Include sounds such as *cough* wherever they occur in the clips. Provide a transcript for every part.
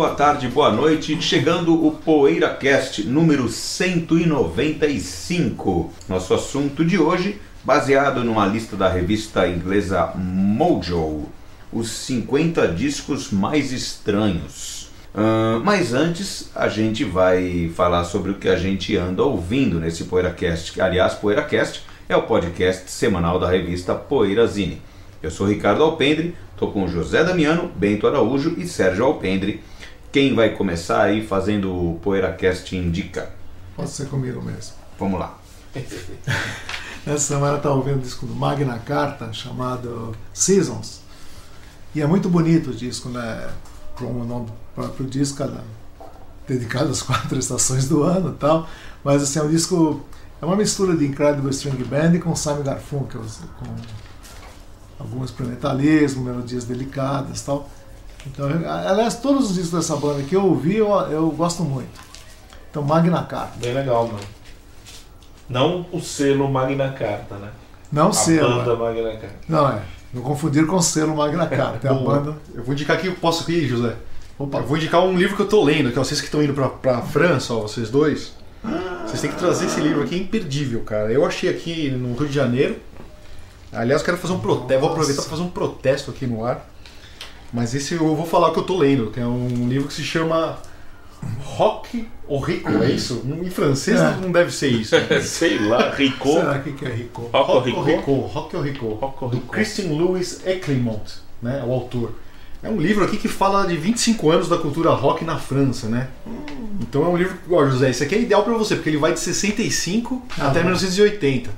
Boa tarde, boa noite. Chegando o PoeiraCast número 195. Nosso assunto de hoje, baseado numa lista da revista inglesa Mojo, os 50 discos mais estranhos. Ahn, mas antes, a gente vai falar sobre o que a gente anda ouvindo nesse PoeiraCast. Aliás, PoeiraCast é o podcast semanal da revista Poeirazine. Eu sou Ricardo Alpendre, estou com José Damiano, Bento Araújo e Sérgio Alpendre. Quem vai começar aí fazendo o PoeiraCast Indica? Pode ser comigo mesmo. Vamos lá. *laughs* Essa semana eu estava ouvindo um disco do Magna Carta chamado Seasons. E é muito bonito o disco, né? Como o nome do próprio disco, cada, dedicado às *laughs* quatro estações do ano e tal. Mas assim, é um disco. É uma mistura de Incredible String Band com Simon Garfunkel, com algum experimentalismo, melodias delicadas e tal. Então, aliás, todos os discos dessa banda que eu ouvi, eu, eu gosto muito. Então, Magna Carta. Bem legal, mano. Não o selo Magna Carta, né? Não A selo. banda Magna Carta. Não é. Não confundir com o selo Magna *laughs* Carta. É a banda. Eu vou indicar aqui, posso aqui, José? Opa, Eu vou indicar um livro que eu tô lendo, que ó, vocês que estão indo pra, pra França, ó, vocês dois. Vocês têm que trazer esse livro aqui, é imperdível, cara. Eu achei aqui no Rio de Janeiro. Aliás, eu quero fazer um protesto. Vou aproveitar para fazer um protesto aqui no ar. Mas esse eu vou falar o que eu tô lendo, que é um livro que se chama Rock ou Rico, é isso? Em francês É. não deve ser isso. *laughs* Sei lá, Rico. será que que é Rico? Rock Rico. ou Rico, Rock ou Rico, Rock ou do Rico. Christian Louis Eclimont, né, o autor. É um livro aqui que fala de 25 anos da cultura rock na França, né? Então é um livro, ó, José, esse aqui é ideal pra você, porque ele vai de 65 Ah, até bom. 1980.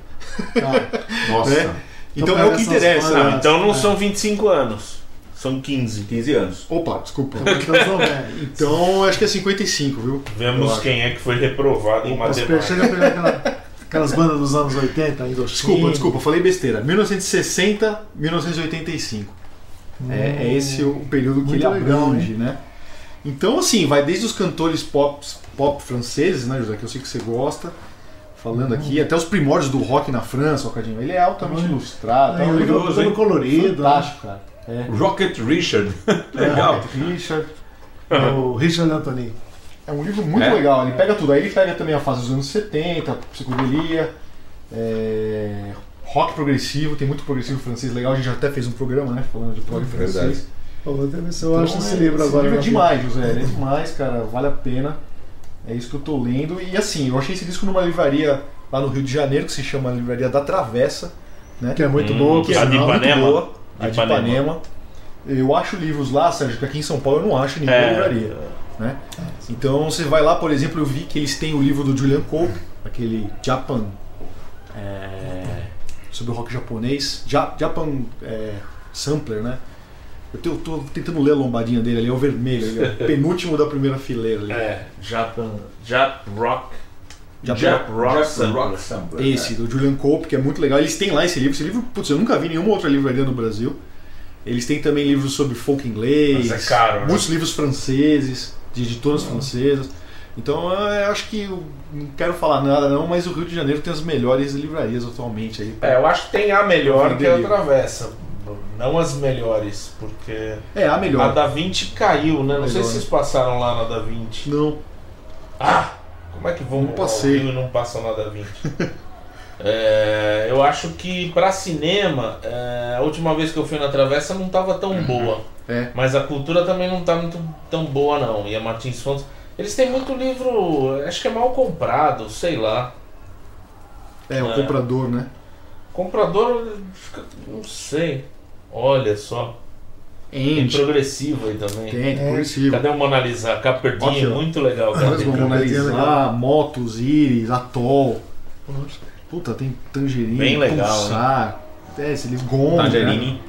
Tá. *laughs* Nossa, né? Então Então é o que interessa. né? Então não são 25 anos. São 15. 15 anos. Opa, desculpa. Então, são velhos. Então acho que é 55, viu? Vemos quem é que foi reprovado em matemática. aquela- aquelas bandas dos anos 80, Indochina. Desculpa, desculpa, falei besteira. 1960, 1985. É, é esse o período que ele abrange, né? Então, assim, vai desde os cantores pop, pop franceses, né, José, que eu sei que você gosta, falando aqui, até os primórdios do rock na França, o Cadinho. Ele é altamente Uhum. ilustrado, É, é um um livro livro todo colorido. fantástico, cara. É. Rocket Richard. *laughs* Legal. Richard. né? O Richard Anthony. É um livro muito É? legal, ele pega tudo. Aí ele pega também a fase dos anos 70, psicodelia, é, rock progressivo, tem muito progressivo francês legal, a gente já até fez um programa, né, falando de prog Verdade. francês. Pô, vou até ver se eu Então, acho esse é- livro agora. livro é na demais, José. É demais, cara. Vale a pena. É isso que eu tô lendo. E assim, eu achei esse disco numa livraria lá no Rio de Janeiro, que se chama Livraria da Travessa. Né? Que é muito Hum, boa. que é a de sinal. Muito boa. A De Ipanema. Ipanema. Eu acho livros lá, Sérgio, que aqui em São Paulo eu não acho em nenhuma É. livraria. Né? Então você vai lá, por exemplo, eu vi que eles têm o livro do Julian Cope, aquele Japan. é, sobre o rock japonês. Ja- Japan é, Sampler, né? Eu tô, tô tentando ler a lombadinha dele ali, é o vermelho, ali, *laughs* ó, penúltimo da primeira fileira ali. É, Japan, Jap Rock. Jap- Jap Rock Jap Sampler. Rock Sampler. Esse, do Julian Cope, que é muito legal. Eles têm lá esse livro. Esse livro, putz, eu nunca vi nenhuma outra livraria no Brasil. Eles têm também livros sobre folk inglês, Mas é caro, né? muitos livros franceses, de editoras francesas. Então eu acho que eu não quero falar nada não, mas o Rio de Janeiro tem as melhores livrarias atualmente aí. É, eu acho que tem a melhor que é a livro. Travessa. Não as melhores, porque É, a a melhor. da 20 caiu, né? Não sei Melhor. se vocês passaram lá na da 20. Não. Ah! Como é que vão Não passei. ao e não passam na da 20? *laughs* É, eu acho que pra cinema, é, a última vez que eu fui na Travessa não tava tão boa. É. Mas a cultura também não tá muito tão boa não. E a Martins Fontes. Eles têm muito livro, acho que é mal comprado, sei lá. É, o comprador, né? Comprador, não sei. Olha só. Tem progressivo aí também. Tem, tem É. progressivo. Cadê o Mona Lisa? Caperdinha, muito legal. Cara. Progressivo. analisar motos, íris, atol. Puta, tem tangerine, Bem legal, pulsar. É, esse livro né? Tangerine.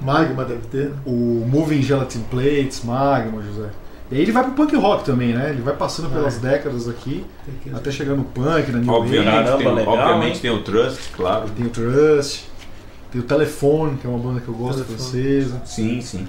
Magma deve ter. né? O Moving Gelatin Plates, Magma, José. E aí ele vai pro punk rock também, né? Ele vai passando pelas décadas aqui, até chegar no punk, na New Obviamente, Wave. Caramba, tem, legal, obviamente hein? tem o Trust, claro. Tem o Trust, tem o Telephone, que é uma banda que eu gosto, francesa. Sim, sim.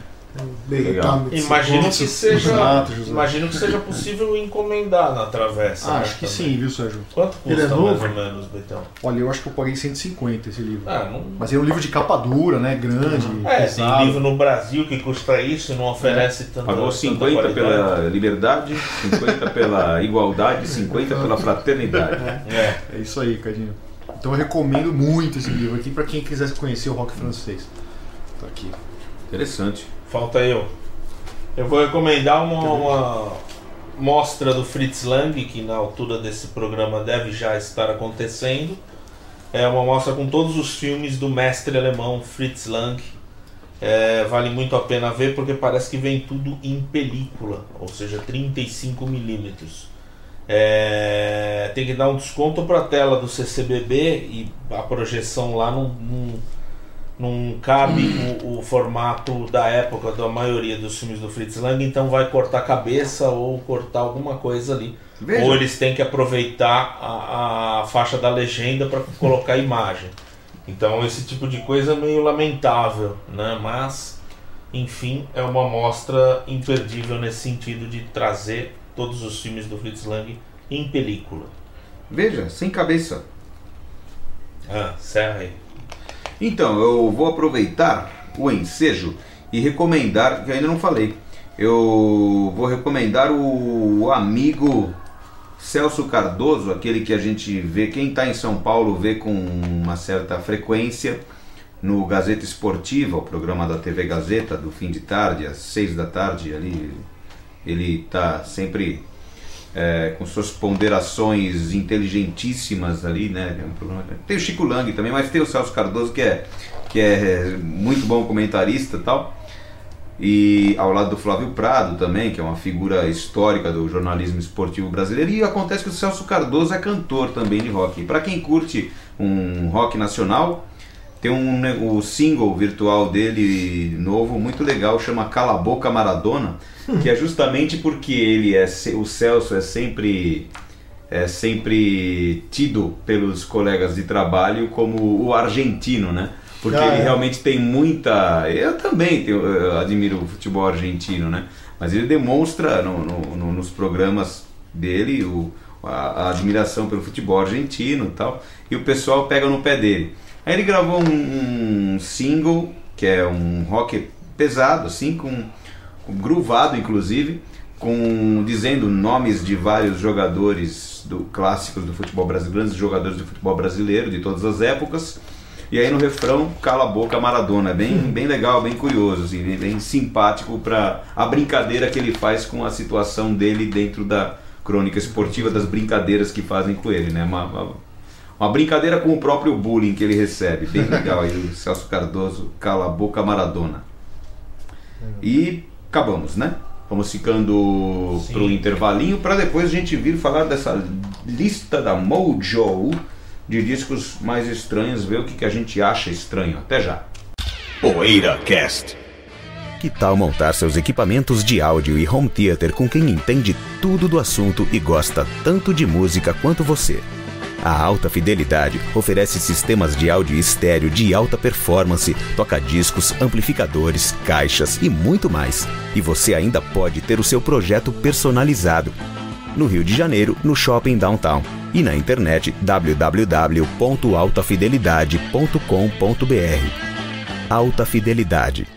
Legal. Imagino que seja. exato. Imagino que seja possível encomendar na travessa. Ah, né, acho que também. sim, viu, Sérgio? Quanto Ele custa é mais novo? ou menos, Betão? Olha, eu acho que eu paguei 150 esse livro. Ah, não. Mas é um livro de capa dura, né? Grande, É, pesado. tem livro no Brasil que custa isso e não oferece tanta Pagou tanta 50 qualidade. pela liberdade, 50 pela igualdade, 50 pela fraternidade. É. É isso aí, Cadinho. Então eu recomendo muito esse livro aqui pra quem quiser conhecer o rock francês. Tá aqui. Interessante. Falta eu. Eu vou recomendar uma, uma mostra do Fritz Lang, que na altura desse programa deve já estar acontecendo. É uma mostra com todos os filmes do mestre alemão Fritz Lang. É, vale muito a pena ver porque parece que vem tudo em película, ou seja, 35 milímetros. É, tem que dar um desconto para a tela do CCBB e a projeção lá não, não, não cabe o, o formato da época da maioria dos filmes do Fritz Lang, então vai cortar cabeça ou cortar alguma coisa ali. Veja. Ou eles têm que aproveitar a, a faixa da legenda para colocar imagem. Então esse tipo de coisa é meio lamentável, né? Mas, enfim, é uma mostra imperdível nesse sentido de trazer todos os filmes do Fritz Lang em película. Veja, sem cabeça. Ah, serra aí. Então, eu vou aproveitar o ensejo e recomendar, que eu ainda não falei, eu vou recomendar o amigo Celso Cardoso, aquele que a gente vê, quem está em São Paulo vê com uma certa frequência no Gazeta Esportiva, o programa da TV Gazeta, do fim de tarde, às seis da tarde, ali ele está sempre é, com suas ponderações inteligentíssimas ali, né? É Tem o Chico Lang também, mas tem o Celso Cardoso que é, que é muito bom comentarista e tal. E ao lado do Flávio Prado também, que é uma figura histórica do jornalismo esportivo brasileiro. E acontece que o Celso Cardoso é cantor também de rock. Para quem curte um rock nacional, tem um o single virtual dele novo muito legal, chama Cala a Boca Maradona, que é justamente porque ele é o Celso é sempre é sempre tido pelos colegas de trabalho como o argentino, né? Porque Ah, ele é. realmente tem muita. Eu também tenho, eu admiro o futebol argentino, né? Mas ele demonstra no- no- nos programas dele o, a, a admiração pelo futebol argentino e tal. E o pessoal pega no pé dele. Aí ele gravou um, um single, que é um rock pesado, assim, com, com groovado inclusive, com dizendo nomes de vários jogadores do clássicos do futebol brasileiro, grandes jogadores do futebol brasileiro de todas as épocas. E aí no refrão, cala a boca Maradona, bem, bem legal, bem curioso, assim, bem, bem simpático para a brincadeira que ele faz com a situação dele dentro da crônica esportiva, das brincadeiras que fazem com ele, né? Uma, uma, uma brincadeira com o próprio bullying que ele recebe, bem legal aí o Celso Cardoso, cala a boca Maradona. E acabamos, né? Vamos ficando Sim. pro intervalinho para depois a gente vir falar dessa lista da Mojo de discos mais estranhos, ver o que, que a gente acha estranho. Até já. Poeira Cast. Que tal montar seus equipamentos de áudio e home theater com quem entende tudo do assunto e gosta tanto de música quanto você? A Alta Fidelidade oferece sistemas de áudio estéreo de alta performance, toca-discos, amplificadores, caixas e muito mais. E você ainda pode ter o seu projeto personalizado. No Rio de Janeiro, no Shopping Downtown. E na internet www.altafidelidade.com.br. Alta Fidelidade.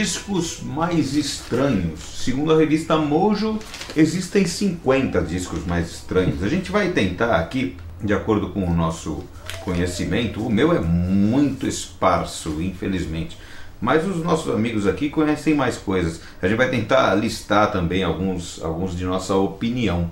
discos mais estranhos. Segundo a revista Mojo, existem 50 discos mais estranhos. A gente vai tentar aqui, de acordo com o nosso conhecimento, o meu é muito esparso, infelizmente. Mas os nossos amigos aqui conhecem mais coisas. A gente vai tentar listar também alguns, alguns de nossa opinião.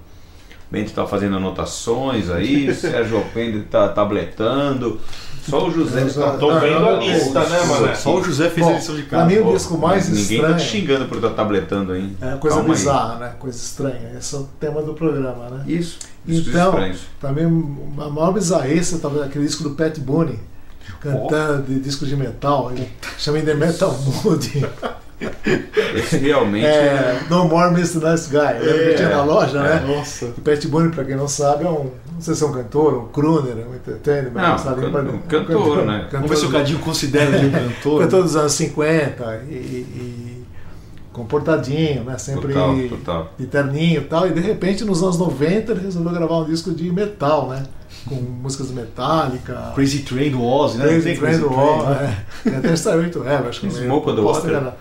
Bento está fazendo anotações aí, *laughs* Sérgio Alpendre está tabletando. Só o José está Tô vendo a lista, né, Mané? Só o José fez Bom, a lição de pra casa. mim o disco mais Ninguém estranho tá te xingando por estar tabletando aí. é coisa Calma aí. bizarra, né? Coisa estranha. Esse é o tema do programa, né? Isso. Então, pra mim, a maior bizarrice tá vendo aquele disco do Pat Boone, cantando de disco de metal, ele chama The Metal Mood. *laughs* Esse realmente é. É, no More Mr. Nice Guy. Que tinha na loja, né? Nossa. O Pat Boone, pra quem não sabe, é um. Não sei se é um cantor, um crooner, um entertainer, mas Não, sabe, can- pra- um cantor, né? Vamos ver se o Cadinho considera ele um cantor. Cantor dos anos 50 e, e comportadinho, né? Sempre Total, total. de terninho e tal. E de repente, nos anos 90, ele resolveu gravar um disco de metal, né? Com músicas Metallica. Crazy Train do Ozzy, né? Não Crazy Train do Wall, né? é. Até Starway to Heaven, acho que Smoke on the Water?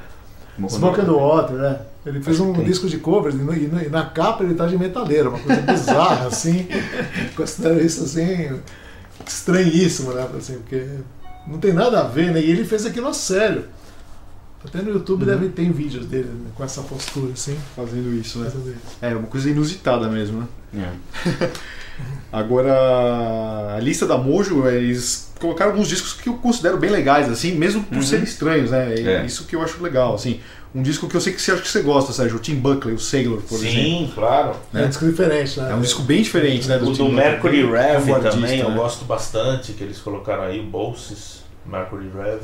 Smoke the Water, né? Ele fez Acho um disco de covers e, no- e no- e na capa ele tá de metaleiro, uma coisa bizarra, *laughs* assim. Considero isso assim estranhíssimo, né? Assim, porque não tem nada a ver, né? E ele fez aquilo a sério. Até no YouTube Uhum. deve ter vídeos dele né, com essa postura, assim. Fazendo isso, né? fazendo isso. É, uma coisa inusitada mesmo, né? É. *laughs* Agora, a lista da Mojo, eles colocaram alguns discos que eu considero bem legais, assim, mesmo por Uhum. serem estranhos, né? É. Isso que eu acho legal, assim. Um disco que eu sei que você acha que você gosta, Sérgio, o Tim Buckley, o Sailor, por exemplo. Sim, claro. É um disco diferente, né? É um disco bem diferente, né? O Tim do. Mercury Rev Como artista, também, eu né? gosto bastante, que eles colocaram aí, o Bolses, Mercury Rev.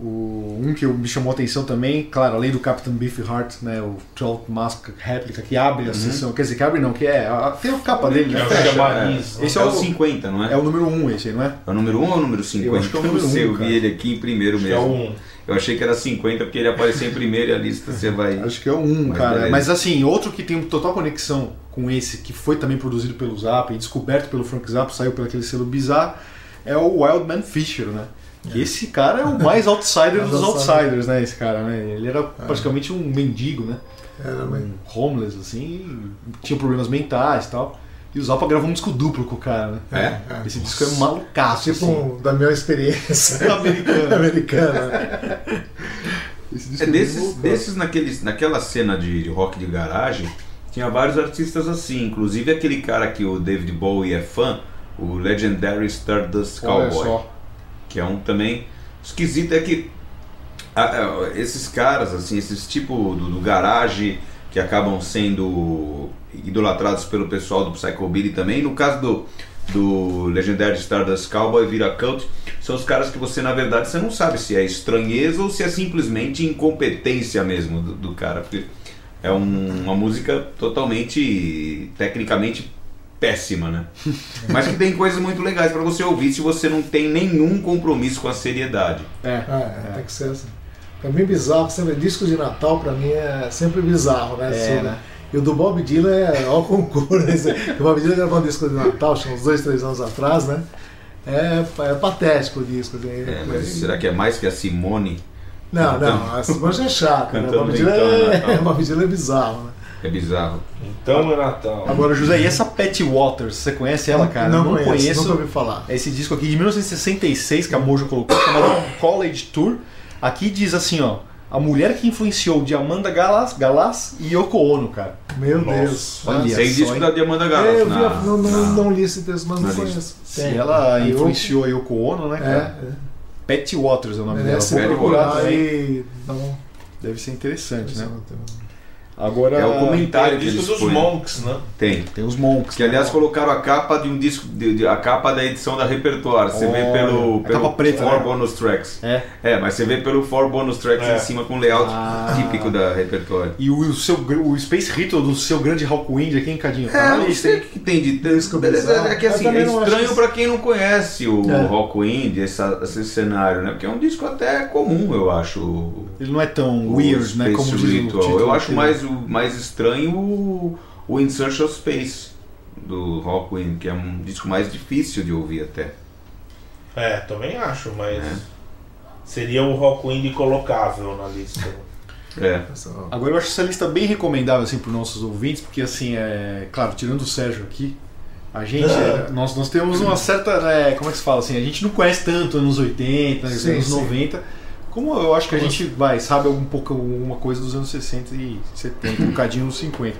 O, um que me chamou a atenção também, claro, além do Captain Beefheart, né? O Trout Mask Réplica, que abre a sessão. Quer dizer, que abre não, que é. A, tem a capa dele, né? É o Fecha. chamariz. Esse Esse é, é o o- 50, não é? É o número 1 um esse aí, não é? É o número 1 ou é o número 50? Eu acho que é o número não sei, um, eu vi ele aqui em primeiro Acho que mesmo. é um. Eu achei que era 50 porque ele apareceu em primeiro e a lista você vai. *laughs* Acho que é o 1, um, Mas cara. beleza. Mas assim, outro que tem total conexão com esse, que foi também produzido pelo Zappa e descoberto pelo Frank Zappa, saiu pelo aquele selo bizarro, é o Wildman Fisher, né? Que esse cara é o mais outsider *laughs* dos outsider. outsiders, né? Esse cara, né? Ele era praticamente um mendigo, né? Era meio- Um homeless, assim, tinha problemas mentais e tal. E o Zappa gravou um disco duplo com o cara, né? É? é. Esse disco é malucaço, Tipo assim. da minha experiência *laughs* Americano. americana. Esse disco É desses, muito desses naqueles, naquela cena de, de rock de garagem, tinha vários artistas assim, inclusive aquele cara que o David Bowie é fã, o Legendary Stardust Olha Cowboy, só. Que é um também esquisito é que esses caras assim, esses tipo do, do garage que acabam sendo idolatrados pelo pessoal do Psychobilly também, no caso do do Legendary Stardust Cowboy vira cult, são os caras que você na verdade você não sabe se é estranheza ou se é simplesmente incompetência mesmo do, do cara, porque é um- uma música totalmente tecnicamente péssima, né? *laughs* Mas que tem coisas muito legais para você ouvir se você não tem nenhum compromisso com a seriedade. É. É, tem que ser assim. Pra mim, bizarro, sempre, disco de Natal pra mim é sempre bizarro, né? É, Assim, né? E o do Bob Dylan é *laughs* ao concurso. Né? O Bob Dylan gravou um disco de Natal, acho que uns dois, três anos atrás, né? É, é patético o disco. assim, É, mas será que é mais que a Simone? Não, não, a Simone é chata. Né? O Cantando Bob Dylan então, é, Natal. *laughs* o Bob Dylan é bizarro, né? É bizarro. Então é Natal. Agora, José, e essa Patty Waters? Você conhece ela, cara? não, não conheço, nunca ouvi falar. É esse disco aqui de 1966 que a Mojo colocou, chamado College Tour. Aqui diz assim, ó. A mulher que influenciou de Amanda Galas, Galas e Yoko Ono, cara. Meu Nossa, Deus. olha. Tem só, disco hein? da Diamanda É, Galas. eu vi, a- na- não, não, na- não li esse texto, mas não conheço. Se Tem. ela A Yoko- influenciou a Yoko Ono, né, É, cara? é. Patty Waters é o nome dela. Merece Vou Patty procurar Waters. também. aí. Não, Deve ser interessante, né? Agora. É o Tem comentário o disco dos põem. Monks, né? Tem. Tem os Monks. Que aliás colocaram a capa de um disco, de, de- a capa da edição da repertório. Você vê Olha, pelo, a pelo capa preta, Four né? Bonus Tracks. É. É, mas você vê pelo Four Bonus Tracks É. em cima com layout Ah. típico da repertório. E o, seu, gr- o Space Ritual do seu grande Hawkwind aqui, hein, Cadinho? É, não sei o que tem de Disco bizarro. é que assim, é estranho isso. pra quem não conhece o É. Rockwind, essa, esse cenário, né? Porque é um disco até comum, eu acho. Ele não é tão o weird, né? Como diz o Ritual. título Eu acho mais, o, mais estranho o, o In Search of Space do Rockwind, que é um disco mais difícil de ouvir até. É, também acho, mas. É. Seria o rock indie colocável na lista. *laughs* É. Agora eu acho essa lista bem recomendável assim, para os nossos ouvintes, porque assim, é. Claro, tirando o Sérgio aqui, a gente. é, nós, nós temos uma certa. né, como é que se fala assim? A gente não conhece tanto anos 80, Sim, anos sim. 90. Como eu acho que a gente vai, sabe um pouco alguma coisa dos anos 60 e 70, um bocadinho nos 50.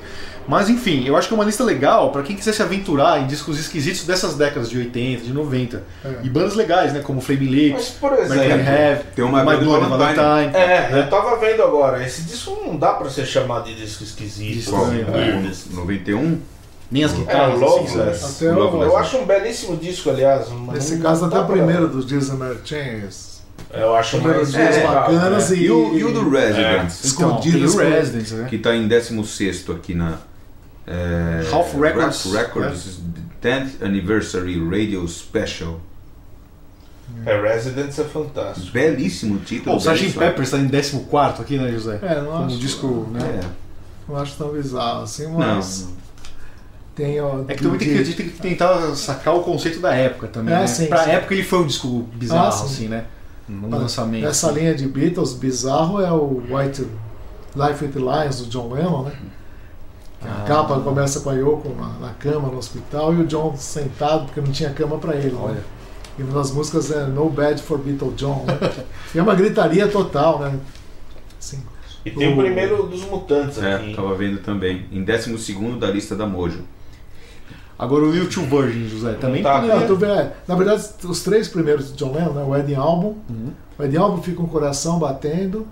Mas enfim, eu acho que é uma lista legal para quem quiser se aventurar em discos esquisitos dessas décadas de 80, de 90. É. E bandas legais, né? Como Flame Lips, por Mercury exemplo. Heavy, Tem uma My Bloody Valentine. É, né? eu tava vendo agora. Esse disco não dá pra ser chamado de disco esquisito. Disco Qual? assim, estranho, weirdest. O 91? Nem as É, guitarras. assim, Loveless. Até o- Loveless. Eu acho um belíssimo disco, aliás. Nesse caso, até o primeiro dos Disney Chains. Eu acho mais é, bacanas né? e, E o, e o do Residents, Então, tem escondidos o Residence, né? que está em 16 aqui na. É, Half Records, Half Records 10th Anniversary Radio Special. É, Residence é fantástico. Belíssimo título. Pô, o Sgt. Pepper está em 14 aqui, né, José? É, não Como acho, disco, né? É. não acho tão bizarro assim, Não, mas tem o. É que também tem que, a gente tem que tentar sacar o conceito da época também. É, né? sim, pra sim. época ele foi um disco bizarro, Ah, sim. assim, né? Mas lançamento. Nessa linha de Beatles, bizarro é o White Life with Lions do John Lennon, né? Ah. A capa começa com a Yoko na, na cama no hospital e o John sentado porque não tinha cama pra ele. né? Olha. E uma das músicas é No Bad for Beatle John. Né? *laughs* e é uma gritaria total, né? Assim, E tem o, O- primeiro dos Mutantes É, aqui. tava vendo também. Em 12 da lista da Mojo. Agora o Will to Virgin, José, também tá. poderia- Não, tu vê, na verdade, os três primeiros do John Lennon, né, o Wedding Album, Uhum. o Wedding Album fica um coração batendo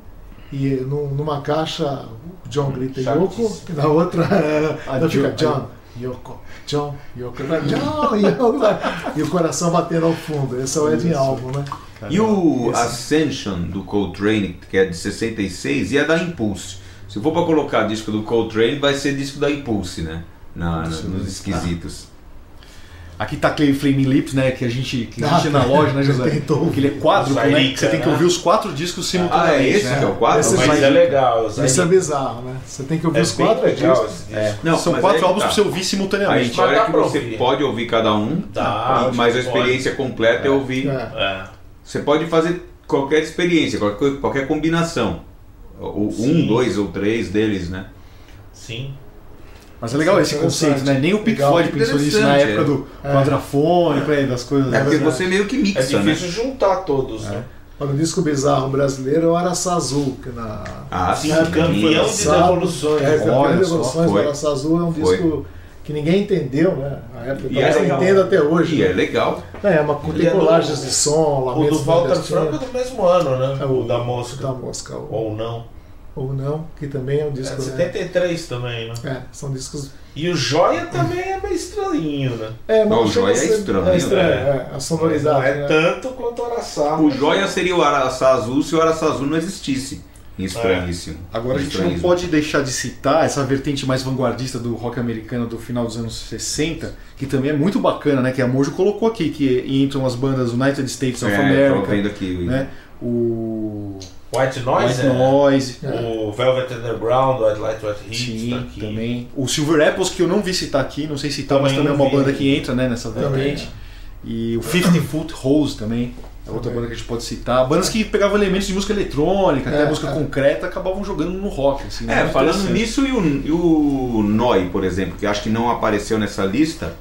e num- numa caixa o John grita Chatice. Yoko e na outra *laughs* A então *laughs* fica Jo- John, Yoko, John, Yoko, John, Yoko, *laughs* e o coração batendo ao fundo. Esse é o Wedding Isso. Album, né? E o Esse- Ascension do Coltrane, que é de 66, e é da Impulse. Se for pra colocar disco do Coltrane, vai ser disco da Impulse, né? Na, na- Isso, nos esquisitos. Aqui tá aquele Flaming Lips, né? Que a gente que Ah, existe na loja, né, José? tentou. Que ele é quádruplo, né? Você tem que né? ouvir os quatro discos Ah, simultaneamente. é esse né? que é o quadro? Esse Mas Mas- é legal. Esse é bizarro, né? Você tem que ouvir É os quatro legal discos. É. Não, São quatro aí álbuns tá. pra você ouvir A simultaneamente. história é que você ouvir. pode ouvir cada um, Dá, mas a pode. experiência completa é, ouvir. É. É. Você pode fazer qualquer experiência, qualquer, qualquer combinação. Sim. um, dois ou três deles, né? Sim. Mas é legal esse conceito, né? Nem o Pink Legal. Floyd pensou nisso na época é. do É. quadrafônico, é, das coisas. É porque verdade. você meio que É mixa, né? difícil juntar todos, né? Olha, o disco bizarro brasileiro é o Araçá Azul, que na Ah, Sim, sim. foi campeão de devoluções. É, campeão de devoluções, o. Araçá Azul é um Foi. disco que ninguém entendeu, né? Na época, E é talvez legal. entenda até hoje. E é né? legal. É, uma, tem Ele é do- colagens de som, O lamentos do Walter. Franco é do mesmo ano, né? É o da Mosca. Da Mosca, Ou não. Ou não, que também é um É disco. né? 73 também, né? É, são discos. E o Joia também é meio estranhinho, né? É, Não, o Joia é estranho, É estranho, né? é, a Mas sonoridade. não é né? tanto quanto o Araçá. O joia seria o Araçá Azul se o Araçá Azul não existisse. Estranhíssimo. Agora a gente não pode deixar de citar essa vertente mais vanguardista do rock americano do final dos anos 60, que também é muito bacana, né? Que a Mojo colocou aqui, que entram as bandas United States of É, America, vendo aqui. né? O White Noise, White é. Noise, O Velvet Underground, White Light White Heat, sim, tá aqui. também. O Silver Apples, que eu não vi citar aqui, não sei citar, mas Também também é uma vi. banda que entra né, nessa Também. vertente. E o 50 Foot Hose também. É outra Também. banda que a gente pode citar. Bandas que pegavam elementos de música eletrônica, até É, música é. concreta, acabavam jogando no rock. Assim, É, muito falando nisso, e o, e o Noi, por exemplo, que acho que não apareceu nessa lista,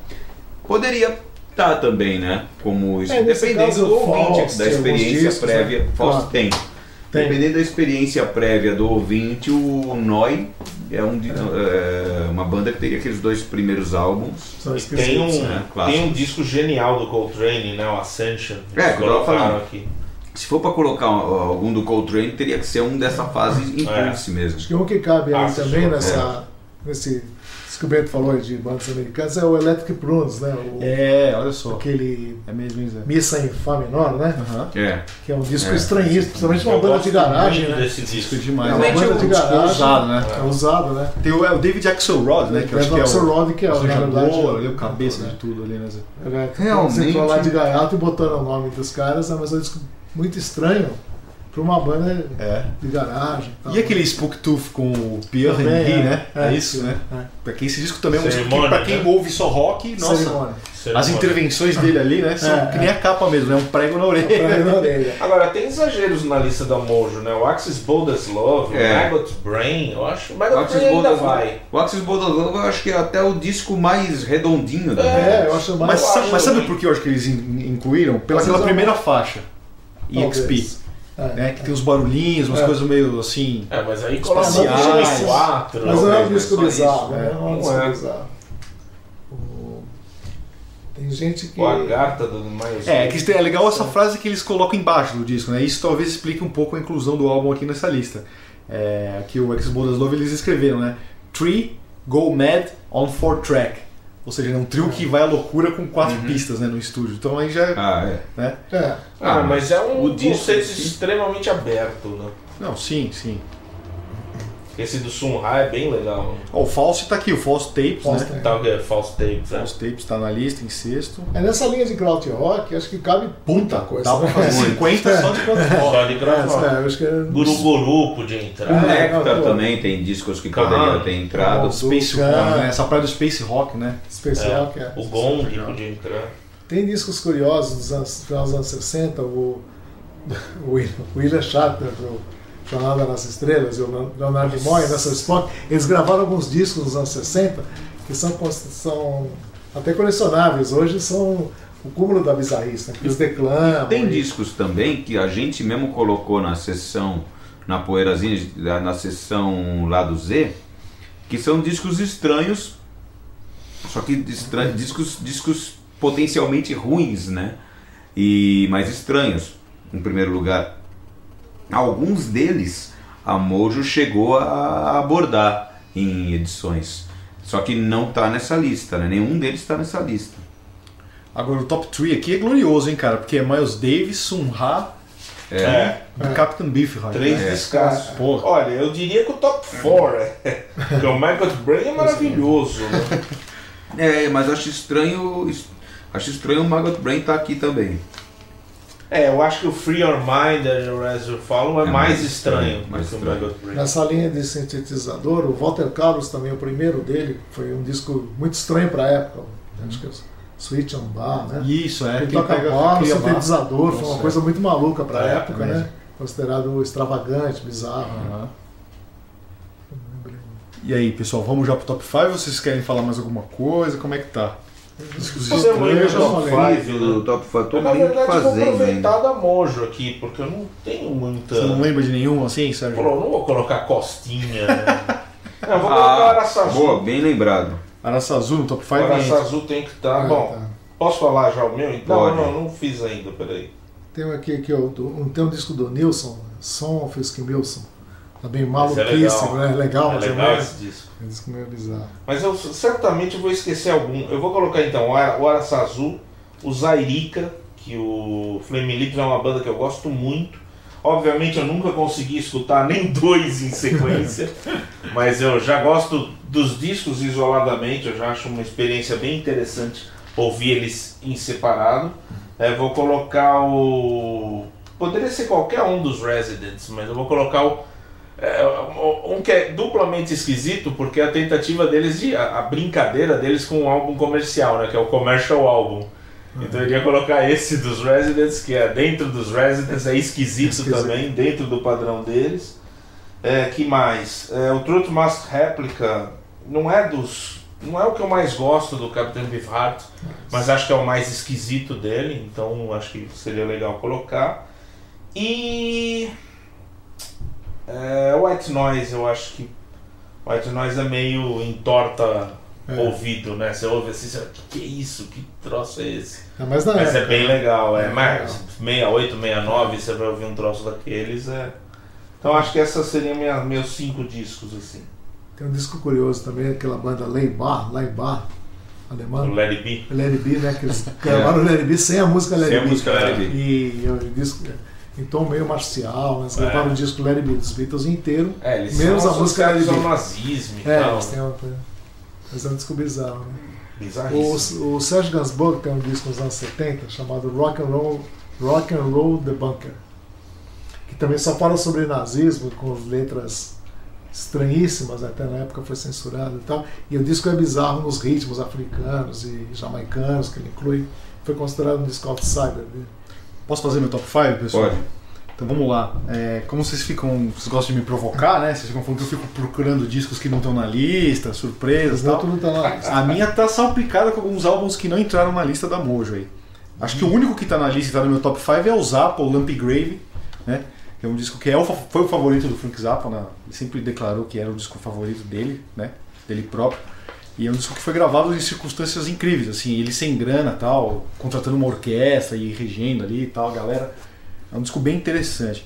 poderia estar também, né? Como isso, É, dependendo caso, do ouvinte, da experiência discos, prévia. né? Faust Claro. tem. Tem. Dependendo da experiência prévia do ouvinte, o Noi é, um, de- é uma banda que teria aqueles dois primeiros álbuns. São tem um, né? Clássicos. tem um disco genial do Coltrane, né? O Ascension. É, que eu falando. aqui. Se for para colocar um- algum do Coltrane, teria que ser um dessa fase impulse mesmo. Acho que um que cabe aí Ah, também nessa, nesse. Isso que o Bento falou aí de bandas americanas é o Electric Prunes, né? O, É, olha só. Aquele É mesmo, Zé? Missa em Fá menor, né? É. Que é um disco É. estranhíssimo, principalmente uma banda de garagem, né? desse Disco demais. É uma né? banda de disco garagem. ousado, né? É usado, né? Tem o, é, o David Axelrod, né? Que eu acho que é Axl o Rod, que é, na arranjador, verdade, ali, o cabeça né? de tudo ali, né, Realmente. Você entrou lá de gaiato e botando o nome dos caras, né? mas é um disco muito estranho, para uma banda É. de garagem. tal. E aquele Spook Tooth com o Pierre Também, Henry, é. né? É, É, isso, né? é. Pra quem esse disco também é um disco que, pra quem né? ouve só rock, nossa, Cerimônia. as intervenções dele ali, né? São É, que nem a capa mesmo, né? Um prego na Pra ir orelha. na orelha. *laughs* Agora, tem exageros na lista da Mojo, né? O Axis Bold as Love, É. o Maggot Brain, eu acho. O Maggot Axis Brain ainda vai. O Axis Bold as Love eu acho que é até o disco mais redondinho da É, banda. eu acho mais. Mas, Eu sa- acho mas sabe por que eu acho que eles in- incluíram? Pela é primeira faixa. Talvez. EXP. É. Né? Que tem uns barulhinhos, umas É. coisas meio assim. É, mas aí coloca Espaciais. o 4. Mas não é um né? disco bizarro, isso, né? Não é um disco é. bizarro. O- Tem gente que. O Agartha do Miles É, que é legal essa frase que eles colocam embaixo do disco, né? Isso talvez explique um pouco a inclusão do álbum aqui nessa lista. É, aqui o Ex Bodas Love eles escreveram, né? Three Go Mad on Four Track. Ou seja, é um trio que vai à loucura com quatro pistas né, no estúdio. Então aí já. Ah, é. Né? É. Ah, mas é um o disco conceito extremamente aberto, né? Não, sim, sim. Esse do Sun Ra é bem legal. Né? Ó, o False tá aqui, o False Tapes, False né? Que é False Tapes, né? False Tapes tá na lista em sexto. É nessa linha de Kraut Rock, acho que cabe muita coisa. Dá pra fazer né? 50 só de quatro Só de É, gravar. é, eu acho que é. Guru Guru podia O entrar. É. Nectar pô. também tem discos que poderiam ter entrado. Bom, Space Vulcan. Rock, né? Essa praia do Space Rock, né? Especial que é. O Gong podia entrar. Tem discos curiosos dos anos, dos anos 60, o, *laughs* o o William Shatner, do Jornada nas Estrelas, e o Leonardo Nimoy, nessa Spock, eles gravaram alguns discos dos anos 60 que são, são até colecionáveis. Hoje são o cúmulo da bizarrice, né? Que eles declamam. Tem e- discos também que a gente mesmo colocou na sessão, na poeirazinha, na sessão lá do Z, que são discos estranhos, só que estra- discos, discos potencialmente ruins, né? E mais estranhos, em primeiro lugar. Alguns deles a Mojo chegou a abordar em edições. Só que não tá nessa lista, né? Nenhum deles está nessa lista. Agora o top 3 aqui é glorioso, hein, cara? Porque é Miles Davis, Sun Ra É. e Captain Beefheart. Três né? descassos. Porra. Olha, eu diria que o top 4 é. Porque o Maggot Brain é maravilhoso, né? É, mas acho estranho. Acho estranho o Maggot Brain estar aqui também. É, eu acho que o Free Your Mind, as you follow, é, É mais mais estranho estranho, do mais que o estranho. Maggot Brain. Nessa linha de sintetizador, o Walter Carlos também, o primeiro dele, foi um disco muito estranho para a época. Acho que é o Switch on Bar, né? Isso, é. Ele que toca bola, sintetizador, foi uma Nossa, coisa muito maluca para a É, época, é né? Considerado extravagante, bizarro. né? Aham. E aí, pessoal, vamos já pro top 5? Vocês querem falar mais alguma coisa? Como é que tá? Um estranhos. top falei. five, do? Top 5, tô Eu, na meio verdade, vou fazendo aproveitar da Mojo aqui, porque eu não tenho muita. Você não lembra de nenhum assim, Sérgio? Pô, eu não vou colocar Costinha. Né? *laughs* Não, eu vou colocar Araçazu. boa, bem lembrado. Araçazu no top 5 O entra. Araçazu tem que estar. Ah, Bom, tá. posso falar já o meu? Então, Pode. não, não fiz ainda, peraí. Tem um aqui é do- um, tem um disco do Nilson, Som of Ski Wilson. Tá bem é legal. né? Legal, é mas é legal mais- esse disco. é um disco meio bizarro. Mas eu certamente vou esquecer algum. Eu vou colocar então o Araçazu, o Zairica, que o Flaming Lips é uma banda que eu gosto muito. Obviamente eu nunca consegui escutar nem *laughs* dois em sequência, *laughs* mas eu já gosto dos discos isoladamente, eu já acho uma experiência bem interessante ouvir eles em separado. É, vou colocar o. Poderia ser qualquer um dos Residents, mas eu vou colocar o. É, um que é duplamente esquisito, porque a tentativa deles de. a, a brincadeira deles com um álbum comercial, né? Que é o Commercial Album. Então eu iria colocar esse dos Residents, que é dentro dos Residents, é esquisito, Esquisito. também, dentro do padrão deles. É, que mais? É, o Truth Mask Replica não é dos. Não é o que eu mais gosto do Captain Beefheart, mas acho que é o mais esquisito dele, então acho que seria legal colocar. E. É, White Noise, eu acho que. White Noise é meio entorta É. ouvido, né? Você ouve assim, você fala, que, que é isso? Que troço é esse? É, mas Mas é época, bem legal, é. É Mas legal. 68, 69, você vai ouvir um troço daqueles, é. Então acho que essas seriam minha, meus cinco discos, assim. Tem um disco curioso também, aquela banda Leibar, Leibar, alemã. O Let It Be. Let It Be, né? Que eles *laughs* gravaram o Let It Be sem a música Let Sem a música Let It Be. E o disco em tom meio marcial, né? Eles É. gravaram o disco It Be dos Beatles inteiro. É, eles Menos são a música associados Be. nazismo e É, tal. eles têm uma é um disco bizarro, né? Bizarríssimo. O, o Serge Gainsbourg tem um disco nos anos 70 chamado Rock and Roll, Rock and Roll The Bunker. Que que também só fala sobre nazismo com letras estranhíssimas, até na época foi censurado e tal. E o disco é bizarro nos ritmos africanos e jamaicanos que ele inclui. Foi considerado um disco outsider dele. Posso fazer meu top 5, pessoal? Pode. Então vamos lá. É, como vocês ficam. Vocês gostam de me provocar, né? Vocês ficam falando que eu fico procurando discos que não estão na lista, surpresas e Não, tal. tudo tá lá. A minha tá salpicada com alguns álbuns que não entraram na lista da Mojo aí. Acho que o único que tá na lista e tá no meu top 5 é o Zappa, o Lumpy Grave, né? Que é um disco que é o, foi o favorito do Frank Zappa, né? ele sempre declarou que era o disco favorito dele, né? Dele próprio. E é um disco que foi gravado em circunstâncias incríveis, assim, ele sem grana tal, contratando uma orquestra e regendo ali e tal, a galera. É um disco bem interessante.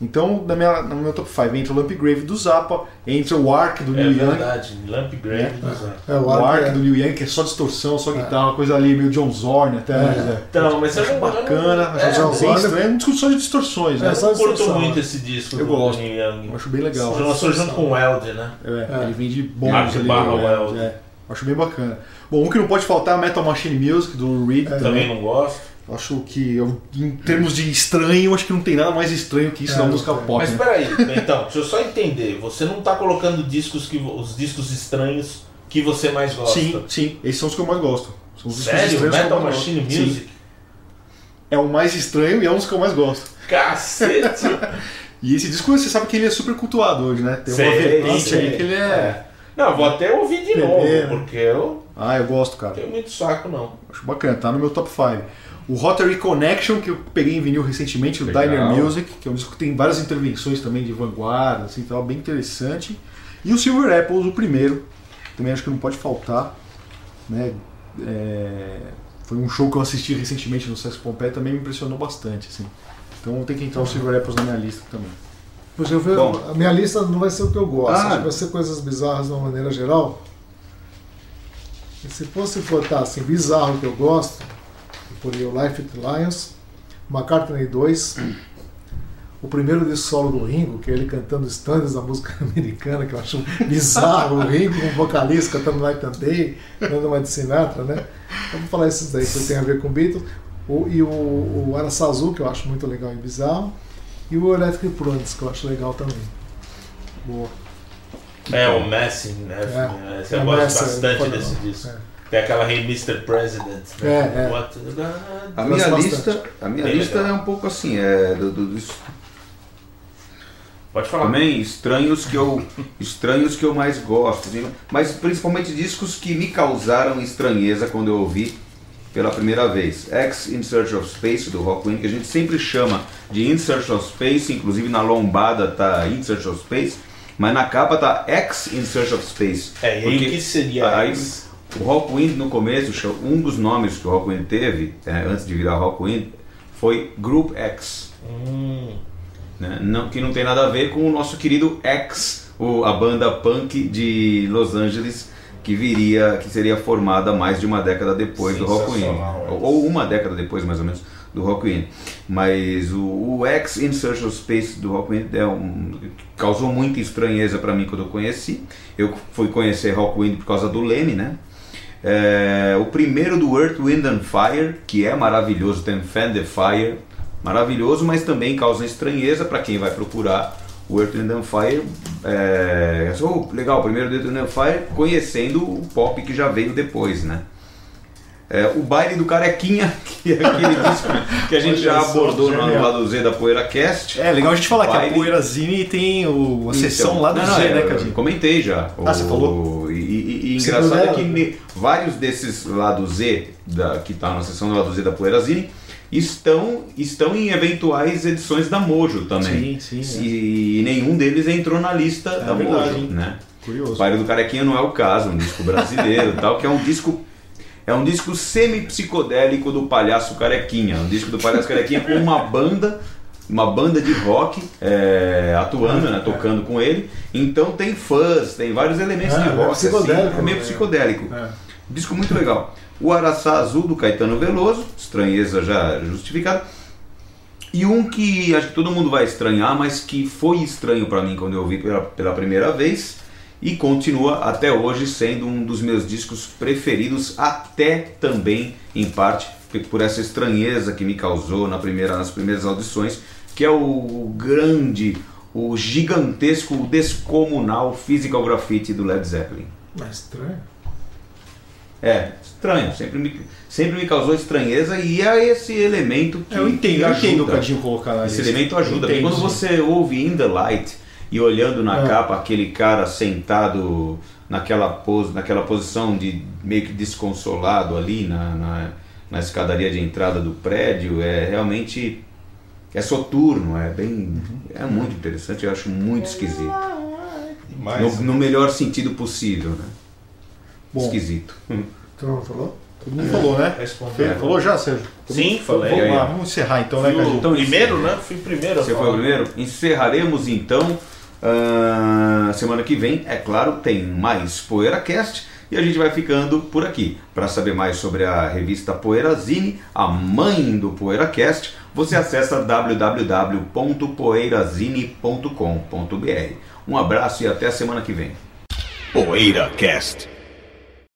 Então, na minha, no meu top 5 entra o Lumpy Grave do Zappa, entra o Ark do É Neil Young. verdade, Lamp Grave do Zé. É, O Ark arc é- do Liu Yang, que é só distorção, só É. guitarra, uma coisa ali meio John Zorn até. É. né? Então, mas eu Acho bacana, não- acho é, bem estranho. É um disco só de distorções, né? É, só Eu curto muito né? esse disco Eu do gosto. Neil Young. Eu acho bem legal. Já lançou junto com o Eld, né? É, É. Ele vem de Mark bônus ali. Barrow, né? Weld. É, acho bem bacana. Bom, um que não pode faltar é Metal Machine Music, do Reed. É. Também não gosto. Acho que, eu- em termos de estranho, acho que não tem nada mais estranho que isso É, na música pop. Mas né? peraí, então, deixa eu só entender. Você não tá colocando discos que os discos estranhos que você mais gosta. Sim, sim. Esses são os que eu mais gosto. São os Sério? Metal Machine gosto. Sim. Music? É o mais estranho e é um dos que eu mais gosto. Cacete! *laughs* E esse disco, você sabe que ele é super cultuado hoje, né? Tem uma Sei, vertente sei. ali que ele é... Não, vou até ouvir de novo, porque eu Ah, eu gosto, não cara. tenho muito saco, não. Acho bacana, tá no meu top 5. O Rotary Connection, que eu peguei em vinil recentemente, o Legal. Diner Music, que é um disco que tem várias intervenções também de vanguarda, assim, tal, bem interessante. E o Silver Apples, o primeiro, também acho que não pode faltar. Né? É, Foi um show que eu assisti recentemente no Sesc Pompeii, também me impressionou bastante. Assim. Então tem que entrar o Silver Apples na minha lista também. Pois eu vejo, a minha lista não vai ser o que eu gosto, Ah. vai ser coisas bizarras de uma maneira geral. E se fosse botar assim, bizarro que eu gosto, eu poria o Life at Lions, McCartney 2, o primeiro disco solo do Ringo, que é ele cantando standards da música *laughs* americana, que eu acho bizarro, o Ringo um vocalista cantando Night and Day, dando uma de Sinatra, né? Vou falar esses daí que tem a ver com Beatles. O, e o, o Araçazu, que eu acho muito legal e bizarro. E o Electric Prunes, que eu acho legal também. Boa. É, o Messi, né? É. Esse Eu É, gosto Messi, bastante desse disco. É. Tem aquela Hey Mr. President. É, Né? é. What the- A Gosto minha bastante. lista, a minha Bem lista legal. é um pouco assim, é do, do- dos- Pode falar. também estranhos que eu estranhos que eu mais gosto, assim, mas principalmente discos que me causaram estranheza quando eu ouvi pela primeira vez. X In Search of Space do Rockwind, que a gente sempre chama de In Search of Space, inclusive na lombada tá In Search of Space, mas na capa tá X In Search of Space. É, e que seria aí, X? o Rockwind no começo, um dos nomes que o Rockwind teve, é, antes de virar Rockwind, foi Group X Hum, né? Não, que não tem nada a ver com o nosso querido X, o, a banda punk de Los Angeles, que viria, que seria formada mais de uma década depois do Sensacional, é. ou, uma década depois mais ou menos do Rockwind. Mas o, o X In Search of Space do Rockwind é um, causou muita estranheza para mim quando eu conheci. Eu fui conhecer Rockwind por causa do Leme, né? É, o primeiro do Earth, Wind and Fire, que é maravilhoso, tem Fan the Fire, maravilhoso, mas também causa estranheza para quem vai procurar o Earth, and Fire. É, oh, legal, o primeiro do Earth, and Fire, conhecendo o pop que já veio depois, né? É, o baile do Carequinha, *laughs* que é aquele disco que a gente já abordou no lado Z da Poeira Cast. É legal a gente falar que a Baile- Poeirazine tem o, a sessão Então, lá do não, Z, é, né, Cadinho? Comentei já. Ah, você O- falou? E, e- e Você engraçado é que ne- vários desses lado Z, da, que tá na seção do lado Z da Poeirazine, estão, estão em eventuais edições da Mojo também. Sim, sim, é. E nenhum deles entrou na lista da verdade, Mojo, hein? né? O Curioso. Baile do Carequinha não é o caso, um disco brasileiro *laughs* tal, que é um disco é um disco semi-psicodélico do Palhaço Carequinha, um disco do Palhaço Carequinha com uma banda, uma banda de rock é, atuando, né, tocando com ele. Então tem fãs, tem vários elementos É, de é rock, assim, psicodélico, é meio né? psicodélico. É. Disco muito legal. O Araçá Azul do Caetano Veloso, estranheza já justificada. E um que acho que todo mundo vai estranhar, mas que foi estranho para mim quando eu ouvi pela, pela primeira vez e continua até hoje sendo um dos meus discos preferidos, até também em parte por essa estranheza que me causou na primeira, nas primeiras audições, que é o grande, o gigantesco, o descomunal physical graffiti do Led Zeppelin. Mas estranho. É, estranho, sempre me, sempre me causou estranheza e é esse elemento que É, eu entendo, que eu entendo o ajuda. Cadinho colocar na Esse elemento ajuda, porque Entendo, quando sim. você ouve In the Light e olhando na É. capa aquele cara sentado naquela, pose, naquela posição de meio que desconsolado ali na, na, na escadaria de entrada do prédio, é realmente é soturno, é bem. É muito interessante, eu acho muito esquisito. Demais. No, no melhor sentido possível, né? Bom, Esquisito. Tu não falou? todo mundo falou, né? Respondeu. Falou já, Sérgio? Sim, falei. Vamos lá, vamos encerrar então, né? Então, primeiro, né? Fui o primeiro. Você foi o primeiro? Encerraremos então. ah, semana que vem, é claro, tem mais PoeiraCast e a gente vai ficando por aqui. Para saber mais sobre a revista Poeirazine, a mãe do PoeiraCast, você acessa www.poeirazine.com.br. Um abraço e até a semana que vem. PoeiraCast.